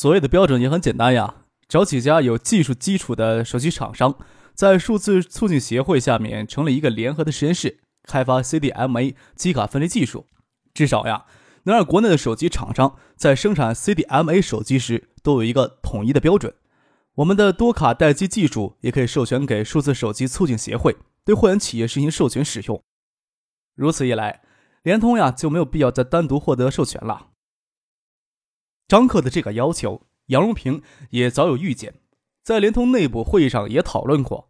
所谓的标准也很简单呀，找几家有技术基础的手机厂商，在数字促进协会下面成立一个联合的实验室，开发 CDMA 机卡分离技术。至少呀，能让国内的手机厂商在生产 CDMA 手机时都有一个统一的标准。我们的多卡待机技术也可以授权给数字手机促进协会，对会员企业实行授权使用。如此一来，联通呀就没有必要再单独获得授权了。张克的这个要求，杨荣平也早有预见，在联通内部会议上也讨论过。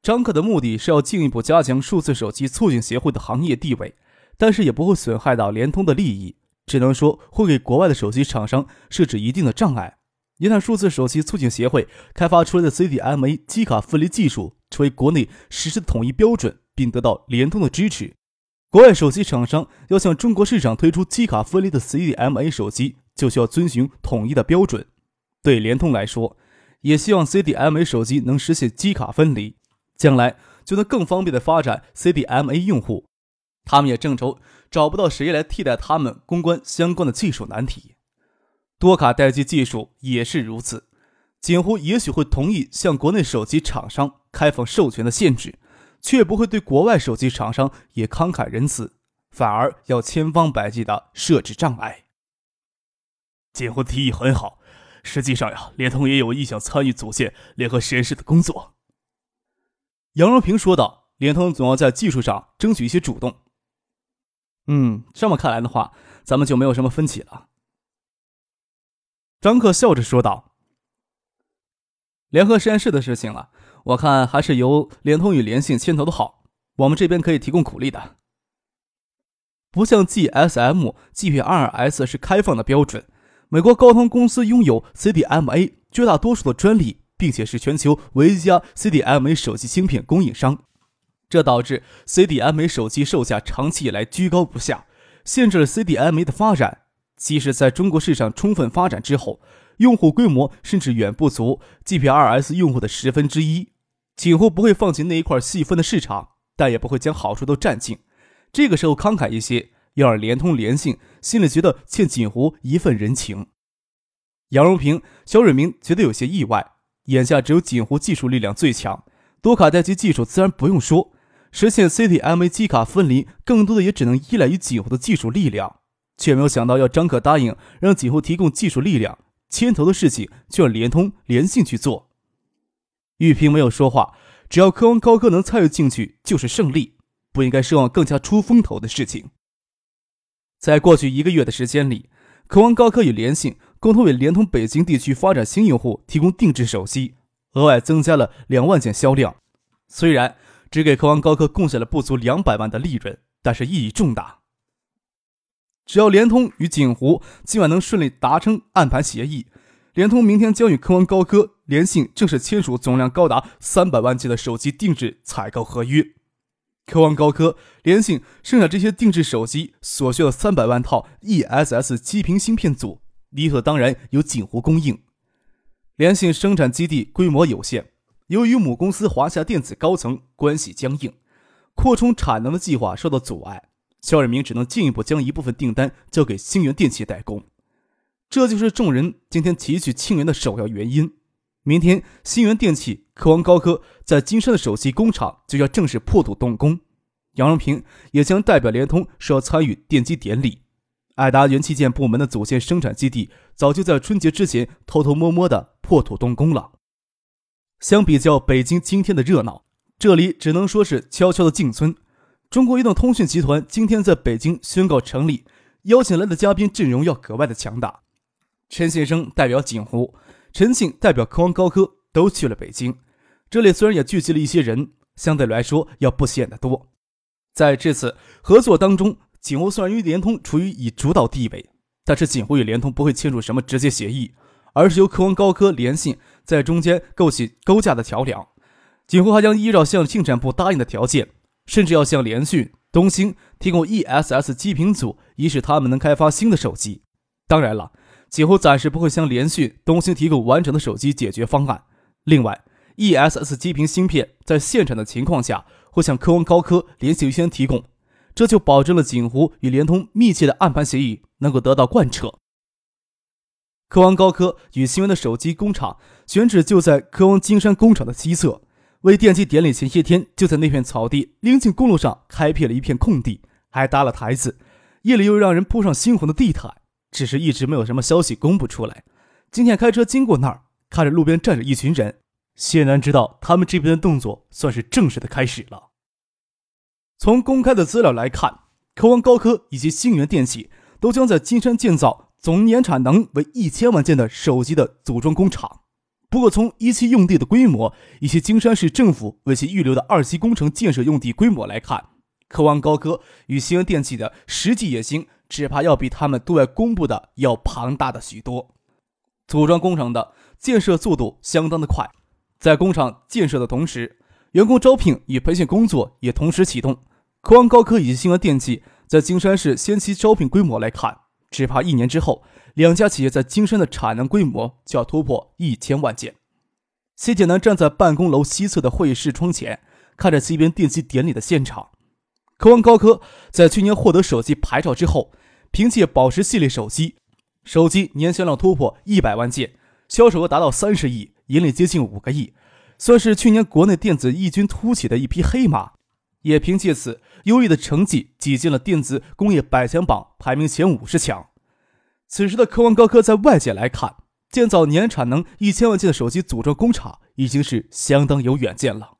张克的目的是要进一步加强数字手机促进协会的行业地位，但是也不会损害到联通的利益，只能说会给国外的手机厂商设置一定的障碍。一旦数字手机促进协会开发出来的 CDMA 机卡分离技术成为国内实施的统一标准，并得到联通的支持，国外手机厂商要向中国市场推出机卡分离的 CDMA 手机。就需要遵循统一的标准。对联通来说，也希望 CDMA 手机能实现机卡分离，将来就能更方便的发展 CDMA 用户。他们也正愁找不到谁来替代他们攻关相关的技术难题。多卡待机技术也是如此。锦湖也许会同意向国内手机厂商开放授权的限制，却不会对国外手机厂商也慷慨仁慈，反而要千方百计的设置障碍。结婚提议很好，实际上呀，联通也有意向参与组建联合实验室的工作。杨荣平说道：“联通总要在技术上争取一些主动。”嗯，这么看来的话，咱们就没有什么分歧了。张克笑着说道：“联合实验室的事情了，我看还是由联通与联信牵头的好，我们这边可以提供苦力的。不像 GSM、GPRS 是开放的标准。”美国高通公司拥有 CDMA 绝大多数的专利，并且是全球唯一家 CDMA 手机芯片供应商，这导致 CDMA 手机售价长期以来居高不下，限制了 CDMA 的发展。即使在中国市场充分发展之后，用户规模甚至远不足 GPRS 用户的十分之一。锦湖不会放弃那一块细分的市场，但也不会将好处都占尽。这个时候慷慨一些。要让联通、联信心里觉得欠锦湖一份人情。杨荣平、肖瑞明觉得有些意外。眼下只有锦湖技术力量最强，多卡待机技术自然不用说，实现 CTMA 机卡分离，更多的也只能依赖于锦湖的技术力量。却没有想到，要张可答应让锦湖提供技术力量，牵头的事情就要联通、联信去做。玉萍没有说话，只要科王高科能参与进去，就是胜利，不应该奢望更加出风头的事情。在过去一个月的时间里，科王高科与联信共同为联通北京地区发展新用户提供定制手机，额外增加了两万件销量。虽然只给科王高科贡献了不足两百万的利润，但是意义重大。只要联通与锦湖今晚能顺利达成暗盘协议，联通明天将与科王高科、联信正式签署总量高达三百万件的手机定制采购合约。科王高科、联信生产这些定制手机所需的三百万套 ESS 基频芯片组，理所当然由锦湖供应。联信生产基地规模有限，由于母公司华夏电子高层关系僵硬，扩充产能的计划受到阻碍，肖瑞明只能进一步将一部分订单交给星源电器代工。这就是众人今天提取庆元的首要原因。明天，新源电器、科王高科在金山的首席工厂就要正式破土动工。杨荣平也将代表联通，是要参与奠基典礼。爱达元器件部门的组建生产基地，早就在春节之前偷偷摸摸的破土动工了。相比较北京今天的热闹，这里只能说是悄悄的进村。中国移动通讯集团今天在北京宣告成立，邀请来的嘉宾阵容要格外的强大。陈先生代表锦湖。陈庆代表科王高科都去了北京，这里虽然也聚集了一些人，相对来说要不显得多。在这次合作当中，锦湖虽然与联通处于以主导地位，但是锦湖与联通不会签署什么直接协议，而是由科王高科、联信在中间构起勾价的桥梁。景湖还将依照向信展部答应的条件，甚至要向联讯、东兴提供 ESS 基频组，以使他们能开发新的手机。当然了，景湖暂时不会向联讯、东兴提供完整的手机解决方案。另外，ESS 基频芯片在现产的情况下，会向科王高科、联系优先提供，这就保证了景湖与联通密切的暗盘协议能够得到贯彻。科王高科与新源的手机工厂选址就在科王金山工厂的西侧，为奠基典礼前些天就在那片草地临近公路上开辟了一片空地，还搭了台子，夜里又让人铺上猩红的地毯，只是一直没有什么消息公布出来。今天开车经过那儿，看着路边站着一群人，谢南知道他们这边的动作算是正式的开始了。从公开的资料来看，科王高科以及星源电器都将在金山建造。总年产能为一千万件的手机的组装工厂。不过，从一期用地的规模以及金山市政府为其预留的二期工程建设用地规模来看，科王高科与星源电器的实际野心，只怕要比他们对外公布的要庞大的许多。组装工厂的建设速度相当的快，在工厂建设的同时，员工招聘与培训工作也同时启动。科王高科以及西安电器在金山市先期招聘规模来看。只怕一年之后，两家企业在金山的产能规模就要突破一千万件。谢建南站在办公楼西侧的会议室窗前，看着西边电机典礼的现场。科王高科在去年获得手机牌照之后，凭借宝石系列手机，手机年销量突破一百万件，销售额达到三十亿，盈利接近五个亿，算是去年国内电子异军突起的一匹黑马。也凭借此优异的成绩挤进了电子工业百强榜，排名前五十强。此时的科王高科在外界来看，建造年产能一千万件的手机组装工厂已经是相当有远见了。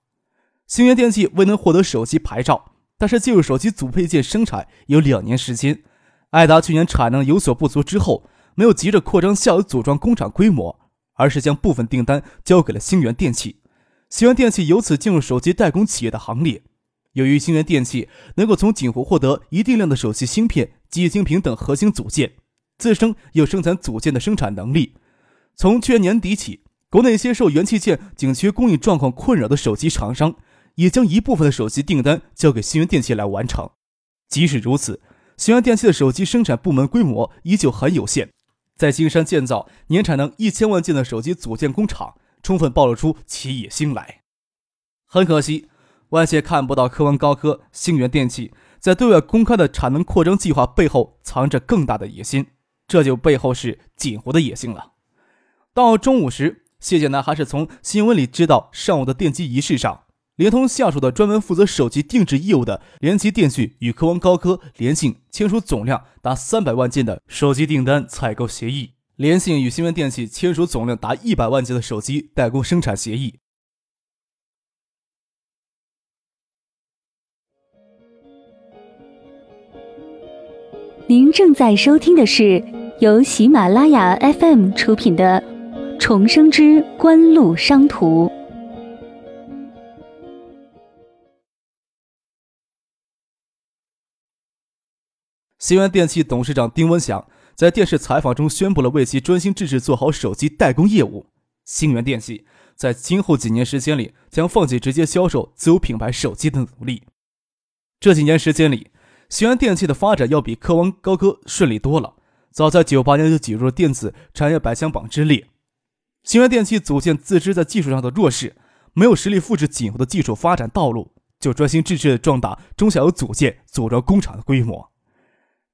星源电器未能获得手机牌照，但是进入手机组配件生产有两年时间。爱达去年产能有所不足之后，没有急着扩张下游组装工厂规模，而是将部分订单交给了星源电器。星源电器由此进入手机代工企业的行列。由于星源电器能够从锦湖获得一定量的手机芯片、机晶屏等核心组件，自身有生产组件的生产能力。从去年年底起，国内一些受元器件紧缺供应状况困扰的手机厂商，也将一部分的手机订单交给星源电器来完成。即使如此，星源电器的手机生产部门规模依旧很有限，在金山建造年产能一千万件的手机组件工厂，充分暴露出其野心来。很可惜。外界看不到科王高科、星源电器在对外公开的产能扩张计划背后藏着更大的野心，这就背后是锦湖的野心了。到中午时，谢建南还是从新闻里知道，上午的电机仪式上，联通下属的专门负责手机定制业务的联机电讯与科王高科、联信签署总量达三百万件的手机订单采购协议，联信与新源电器签署总量达一百万件的手机代工生产协议。您正在收听的是由喜马拉雅 FM 出品的《重生之官路商途》。新源电器董事长丁文祥在电视采访中宣布了为其专心致志做好手机代工业务。新源电器在今后几年时间里将放弃直接销售自有品牌手机的努力。这几年时间里。星源电器的发展要比科王高科顺利多了。早在九八年就挤入了电子产业百强榜之列。星源电器组建自知在技术上的弱势，没有实力复制锦湖的技术发展道路，就专心致志地壮大中小游组件组装工厂的规模。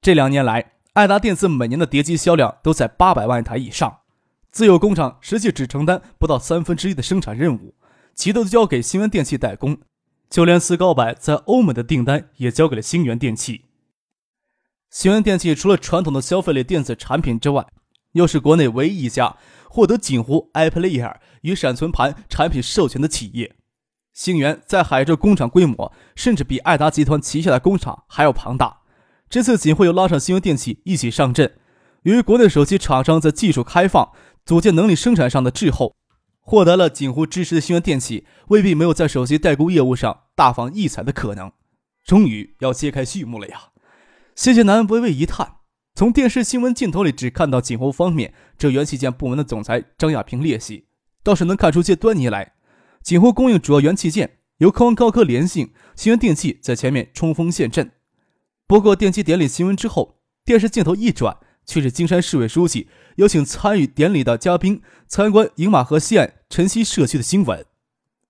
这两年来，爱达电子每年的叠机销量都在八百万台以上，自有工厂实际只承担不到三分之一的生产任务，其都交给星源电器代工。就连四高百在欧美的订单也交给了星源电器。星源电器除了传统的消费类电子产品之外，又是国内唯一一家获得锦湖 iPlayer 与闪存盘产品授权的企业。星源在海州工厂规模甚至比爱达集团旗下的工厂还要庞大。这次锦湖又拉上星源电器一起上阵。由于国内手机厂商在技术开放、组件能力生产上的滞后。获得了锦湖支持的星源电器，未必没有在手机代工业务上大放异彩的可能。终于要揭开序幕了呀！谢谢南微微一叹，从电视新闻镜头里只看到锦湖方面这元器件部门的总裁张亚平列席，倒是能看出些端倪来。锦湖供应主要元器件，由科王高科联信、新源电器在前面冲锋陷阵。不过电机典礼新闻之后，电视镜头一转，却是金山市委书记邀请参与典礼的嘉宾参观饮马河西岸晨曦社区的新闻。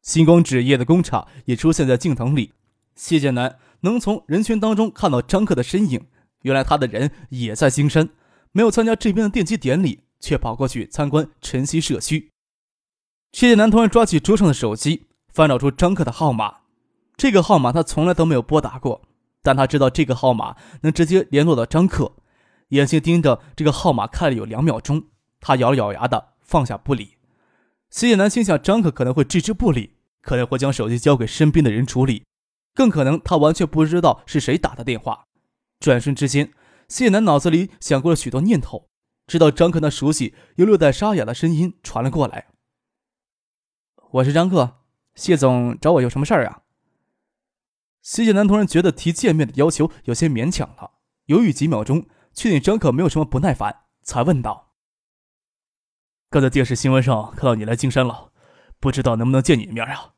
星光纸业的工厂也出现在镜头里。谢建南能从人群当中看到张克的身影。原来他的人也在金山，没有参加这边的奠基典礼，却跑过去参观晨曦社区。谢剑南突然抓起桌上的手机，翻找出张克的号码。这个号码他从来都没有拨打过，但他知道这个号码能直接联络到张克。眼睛盯着这个号码看了有两秒钟，他咬了咬牙的放下不理。谢剑南心想，张克可能会置之不理，可能会将手机交给身边的人处理，更可能他完全不知道是谁打的电话。转瞬之间，谢南脑子里想过了许多念头，直到张克那熟悉又略带沙哑的声音传了过来：“我是张克，谢总找我有什么事儿啊？”谢剑南突然觉得提见面的要求有些勉强了，犹豫几秒钟，确定张可没有什么不耐烦，才问道：“刚才电视新闻上看到你来金山了，不知道能不能见你一面啊？”“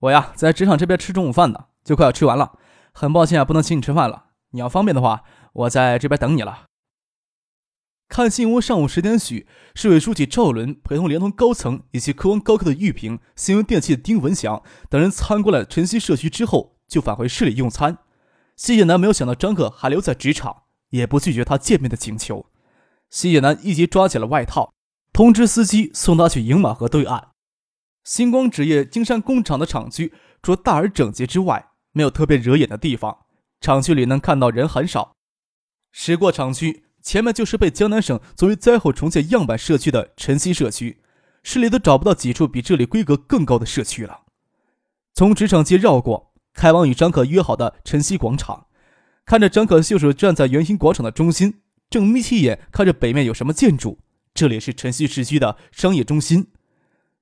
我呀，在职场这边吃中午饭呢，就快要吃完了。”很抱歉啊，不能请你吃饭了。你要方便的话，我在这边等你了。看新闻，上午十点许，市委书记赵伦陪同联通高层以及科王高科的玉平、新闻电器的丁文祥等人参观了晨曦社区之后，就返回市里用餐。西野南没有想到张克还留在职场，也不拒绝他见面的请求。西野南立即抓起了外套，通知司机送他去饮马河对岸。星光纸业金山工厂的厂区，除大而整洁之外，没有特别惹眼的地方，厂区里能看到人很少。驶过厂区，前面就是被江南省作为灾后重建样板社区的晨曦社区，市里都找不到几处比这里规格更高的社区了。从职场街绕过，开往与张可约好的晨曦广场，看着张可秀手站在圆形广场的中心，正眯起眼看着北面有什么建筑。这里是晨曦市区的商业中心，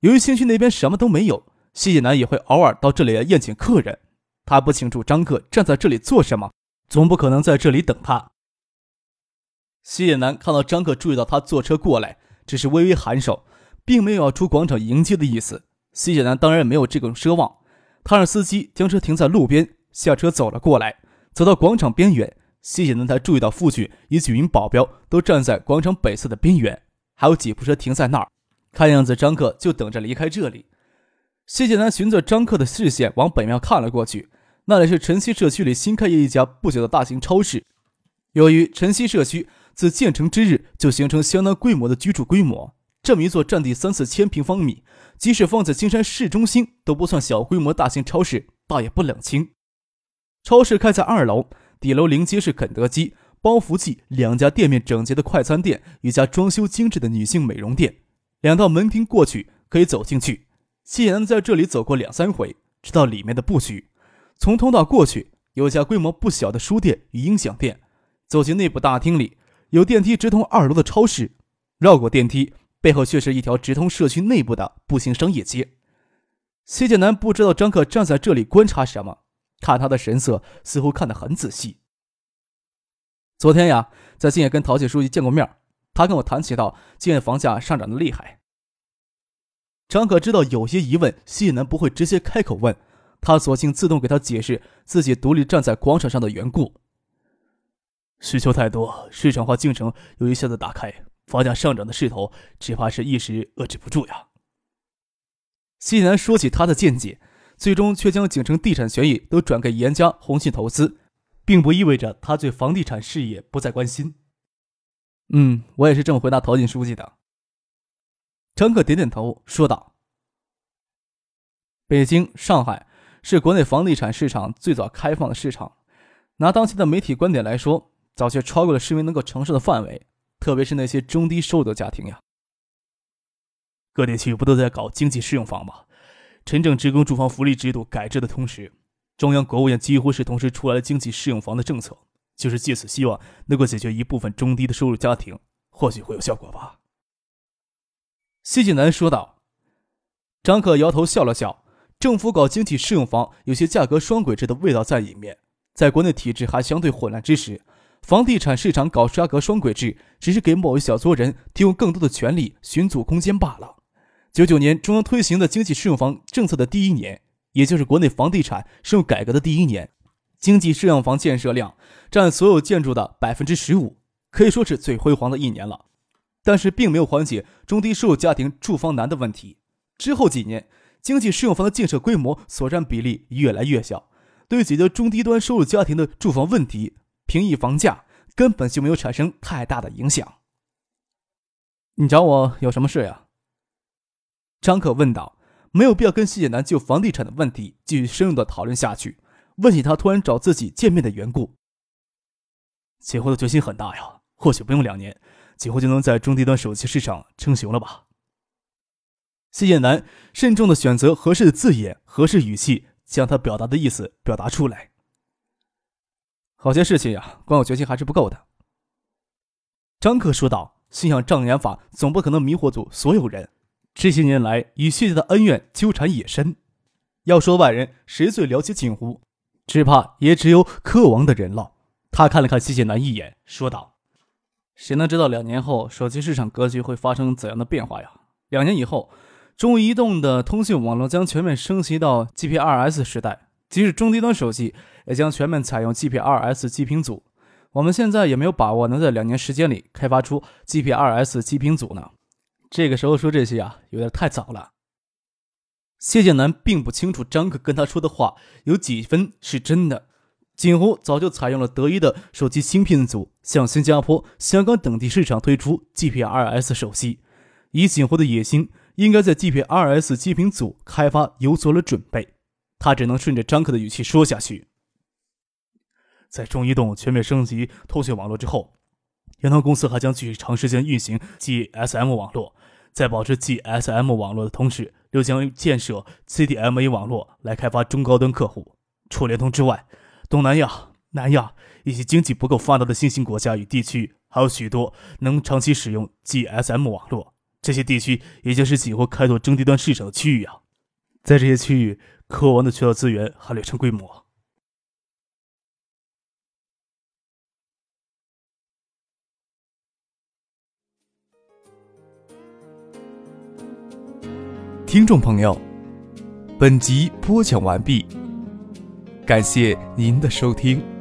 由于新区那边什么都没有，谢谢南也会偶尔到这里来宴请客人。他不清楚张克站在这里做什么，总不可能在这里等他。西野南看到张克注意到他坐车过来，只是微微颔首，并没有要出广场迎接的意思。西野南当然没有这种奢望，他让司机将车停在路边，下车走了过来，走到广场边缘，西野南才注意到父亲以几名保镖都站在广场北侧的边缘，还有几部车停在那儿，看样子张克就等着离开这里。谢剑南循着张克的视线往北面看了过去。那里是晨曦社区里新开业一家不久的大型超市。由于晨曦社区自建成之日就形成相当规模的居住规模，这么一座占地三四千平方米，即使放在金山市中心都不算小规模大型超市，倒也不冷清。超市开在二楼，底楼临街是肯德基、包福记两家店面整洁的快餐店，一家装修精致的女性美容店。两道门厅过去可以走进去。谢安在这里走过两三回，知道里面的布局。从通道过去，有家规模不小的书店与音响店。走进内部大厅里，有电梯直通二楼的超市。绕过电梯，背后却是一条直通社区内部的步行商业街。谢建南不知道张克站在这里观察什么，看他的神色似乎看得很仔细。昨天呀，在静业跟陶姐书记见过面，他跟我谈起到静业房价上涨的厉害。张可知道有些疑问，谢南不会直接开口问。他索性自动给他解释自己独立站在广场上的缘故。需求太多，市场化进程又一下子打开，房价上涨的势头只怕是一时遏制不住呀。西南说起他的见解，最终却将景城地产权益都转给严家宏信投资，并不意味着他对房地产事业不再关心。嗯，我也是这么回答陶锦书记的。张克点点头说道：“北京、上海。”是国内房地产市场最早开放的市场，拿当前的媒体观点来说，早就超过了市民能够承受的范围，特别是那些中低收入的家庭呀。各地区不都在搞经济适用房吗？城镇职工住房福利制度改制的同时，中央国务院几乎是同时出来了经济适用房的政策，就是借此希望能够解决一部分中低的收入家庭，或许会有效果吧。谢晋南说道。张克摇头笑了笑。政府搞经济适用房，有些价格双轨制的味道在里面。在国内体制还相对混乱之时，房地产市场搞沙格双轨制，只是给某一小撮人提供更多的权利、寻租空间罢了。九九年中央推行的经济适用房政策的第一年，也就是国内房地产适用改革的第一年，经济适用房建设量占所有建筑的百分之十五，可以说是最辉煌的一年了。但是并没有缓解中低收入家庭住房难的问题。之后几年，经济适用房的建设规模所占比例越来越小，对解决中低端收入家庭的住房问题、平抑房价根本就没有产生太大的影响。你找我有什么事呀？张可问道。没有必要跟谢谢南就房地产的问题继续深入的讨论下去。问起他突然找自己见面的缘故，结婚的决心很大呀，或许不用两年，几乎就能在中低端手机市场称雄了吧。谢谢南慎重的选择合适的字眼、合适语气，将他表达的意思表达出来。好些事情呀，光有决心还是不够的。张克说道：“信仰障眼法总不可能迷惑住所有人。这些年来与谢家的恩怨纠缠也深，要说外人谁最了解锦湖，只怕也只有克王的人了。”他看了看谢谢南一眼，说道：“谁能知道两年后手机市场格局会发生怎样的变化呀？两年以后。”中国移动的通讯网络将全面升级到 GPRS 时代，即使中低端手机也将全面采用 GPRS 基频组。我们现在也没有把握能在两年时间里开发出 GPRS 基频组呢。这个时候说这些啊，有点太早了。谢建南并不清楚张克跟他说的话有几分是真的。锦湖早就采用了德一的手机芯片组，向新加坡、香港等地市场推出 GPRS 手机，以锦湖的野心。应该在 GPRS 基频组开发有所了准备，他只能顺着张克的语气说下去。在中移动全面升级通讯网络之后，联通公司还将继续长时间运行 GSM 网络，在保持 GSM 网络的同时，又将建设 CDMA 网络来开发中高端客户。除联通之外，东南亚、南亚以及经济不够发达的新兴国家与地区，还有许多能长期使用 GSM 网络。这些地区也就是几乎开拓中低端市场的区域啊，在这些区域，科王的渠道资源还略成规模。听众朋友，本集播讲完毕，感谢您的收听。